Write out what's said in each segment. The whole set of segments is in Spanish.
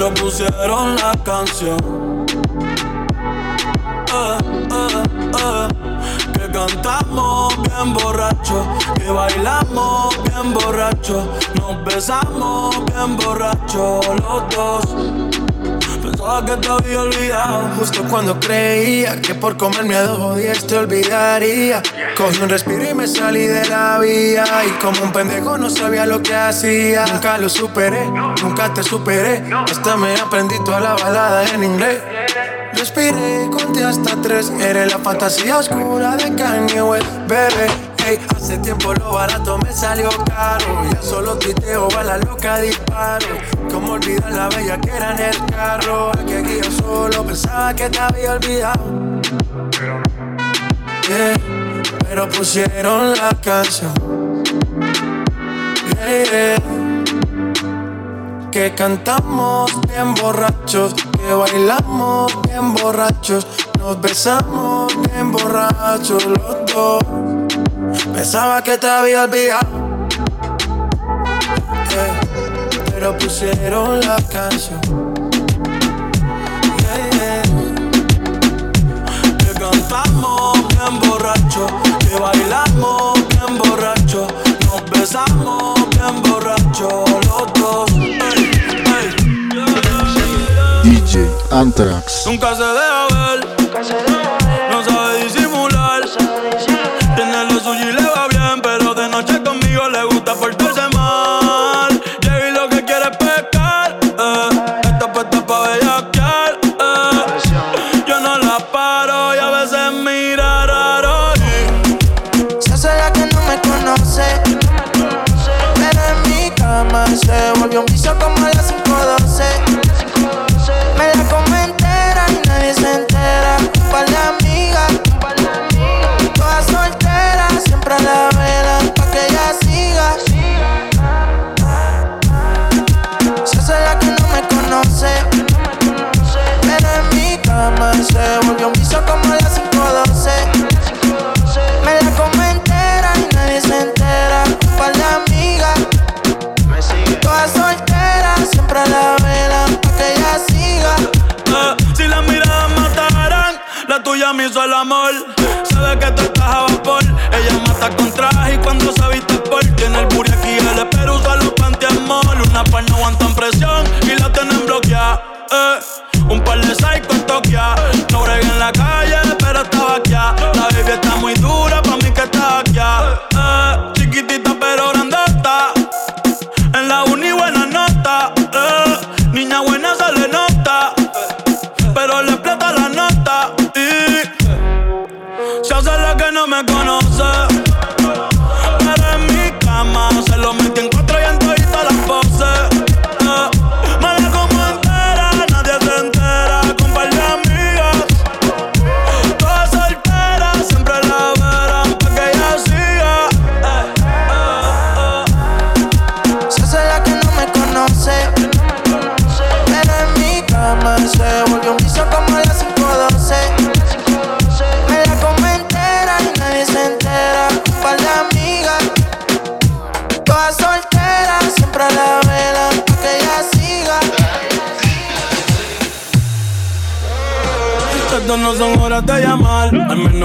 pero pusieron la canción. Eh, eh, eh, que cantamos bien borrachos, que bailamos bien borrachos, nos besamos bien borrachos los dos. Que te había olvidado. Justo cuando creía que por comerme a dos días te olvidaría. Cogí un respiro y me salí de la vía. Y como un pendejo no sabía lo que hacía. Nunca lo superé, nunca te superé. Hasta me aprendí toda la balada en inglés. Respiré conté hasta tres. Eres la fantasía oscura de Kanye West, bebé. Hace tiempo lo barato me salió caro. Ya solo tuiteo, a la loca disparo. Como olvidar la bella que era en el carro. Que aquí yo solo pensaba que te había olvidado. Yeah, pero pusieron la canción. Que cantamos bien borrachos, que bailamos bien borrachos, nos besamos bien borrachos los dos. Pensaba que te había olvidado, yeah, pero pusieron la canción. Yeah, yeah. Que cantamos bien borrachos, que bailamos bien borrachos, nos besamos bien borrachos los dos. DJ Anthrax. Nunca se deja Mata con traje y cuando se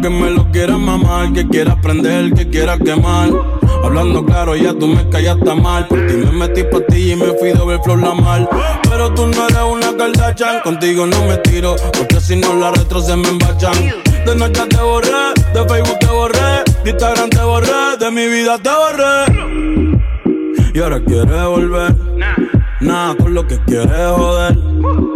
que me lo quieras mamar, que quieras prender, que quieras quemar. Hablando claro, ya tú me callaste mal. Por ti me metí pa' ti y me fui doble flor la mal. Pero tú no eres una Kardashian, contigo no me tiro, porque si no la retro se me embachan. De noche te borré, de Facebook te borré, de Instagram te borré, de mi vida te borré. Y ahora quieres volver, nada con lo que quieres joder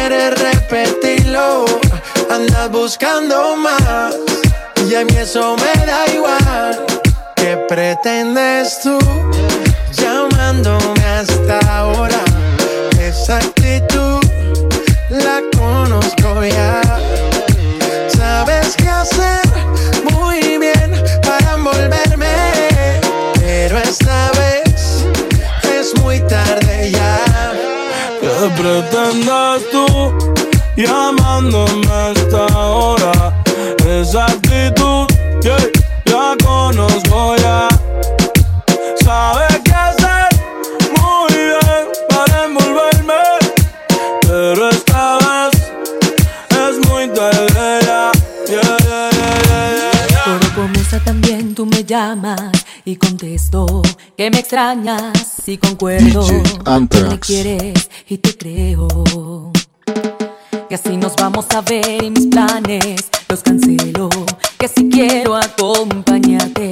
quieres repetirlo. Andas buscando más, y a mí eso me da igual. ¿Qué pretendes tú llamándome hasta ahora? Esa actitud la conozco ya. Sabes qué hacer pretendes tú llamándome hasta ahora? Esa actitud, yeah la conozco ya. Sabe qué hacer muy bien para envolverme. Pero esta vez es muy tarde ya. Yeah, yeah, Todo comienza también, tú me llamas y contesto que me extrañas y concuerdo que me quieres y te creo. Que así nos vamos a ver y mis planes los cancelo. Que si quiero acompañarte,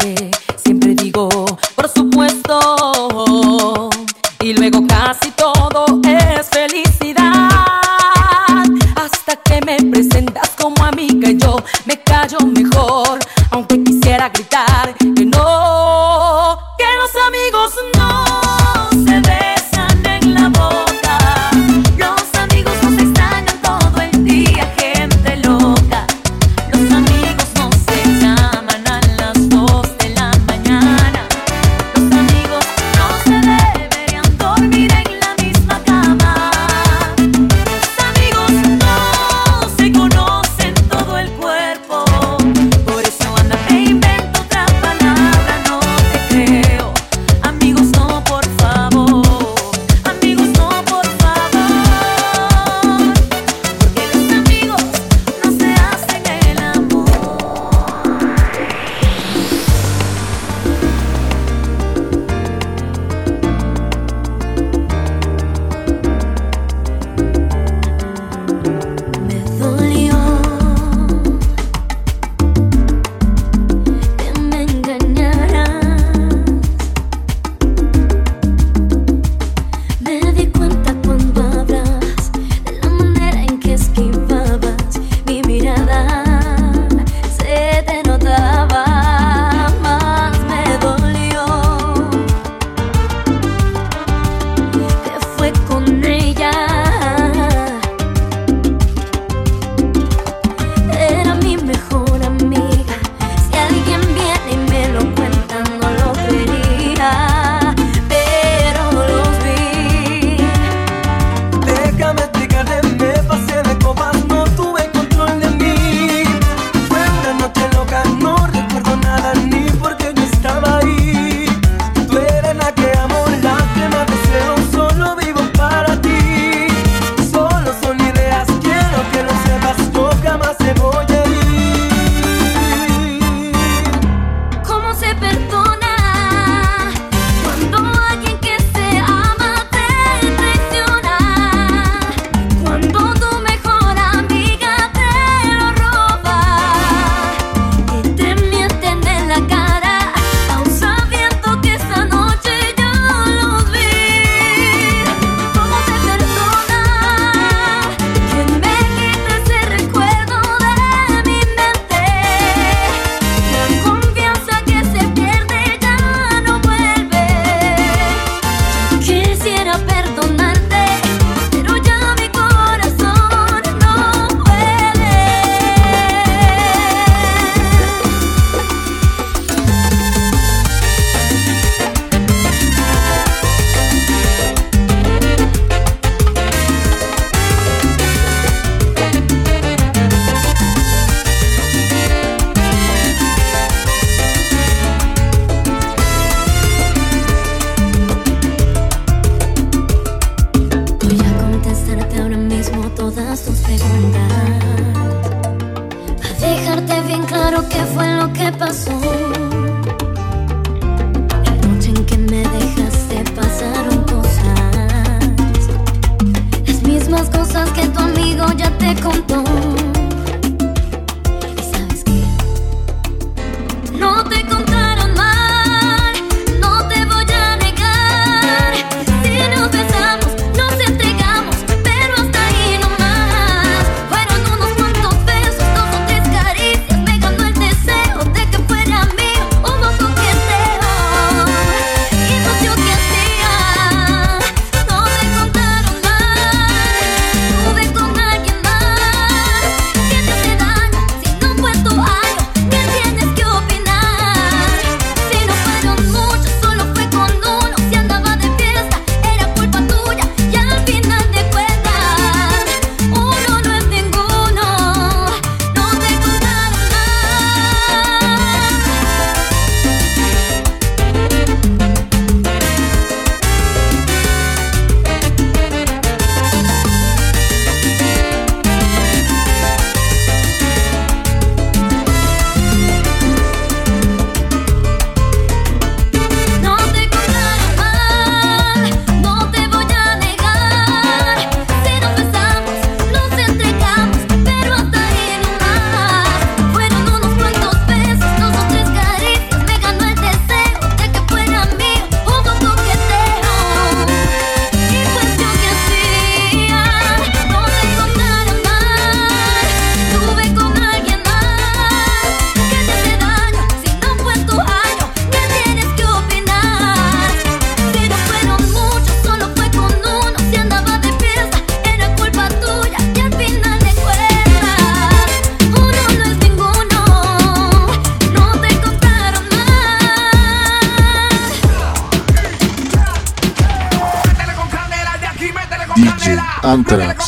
Так.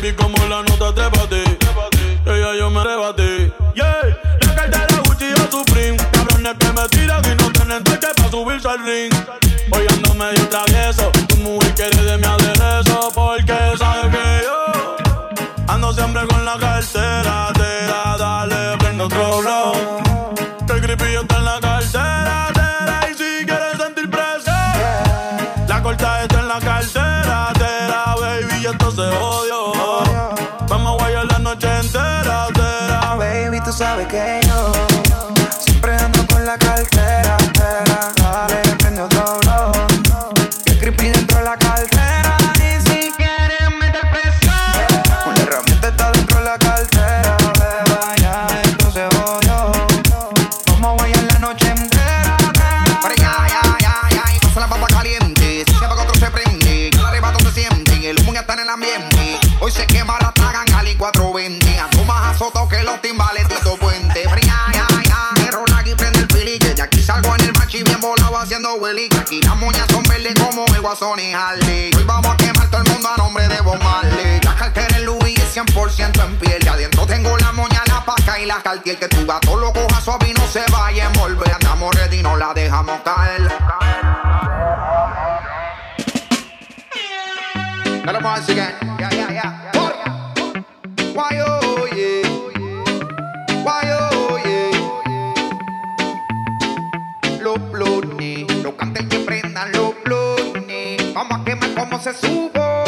baby, como la nota, trépate. Ella yo me arrebaté. Yeah, la cartera Gucci o Supreme. Cabrones que me tiran y no tienen toque para subirse al ring. Hoy ando medio travieso. Tu mujer quiere de mi aderezo porque sabe que yo ando siempre con la cartera. Siempre ando con la cartera. Harley. Hoy vamos a quemar todo el mundo a nombre de Bob Marley. La cartera en Louis es 100% en piel. Y adentro tengo la moña, la paca y la cartier. Que tu gato lo coja suave y no se vaya a envolver. Andamos ready, no la dejamos caer. Tell once again. Yeah, yeah, yeah. yeah. Why, oh, yeah. Why, oh, yeah. Loop, loop. você subo.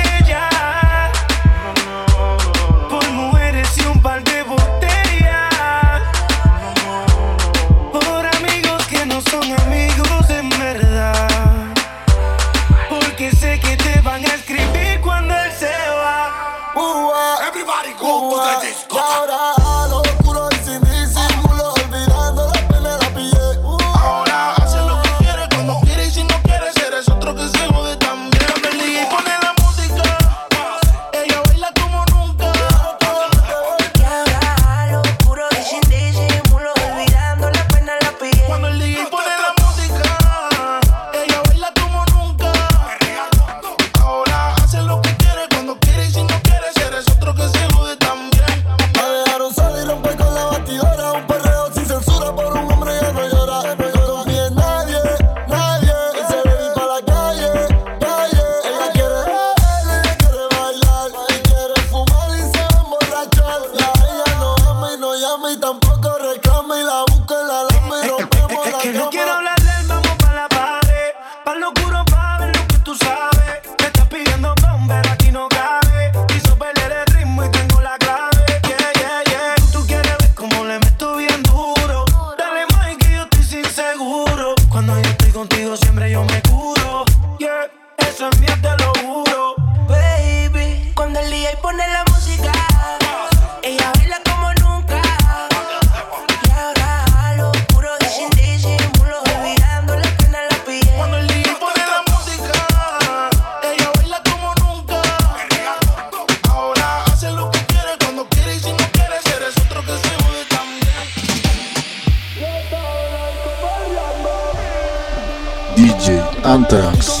seguro. Cuando yo estoy contigo, siempre yo me curo. Yeah, eso es mío, te lo juro. Baby, cuando el día y pone la música. Anthrax.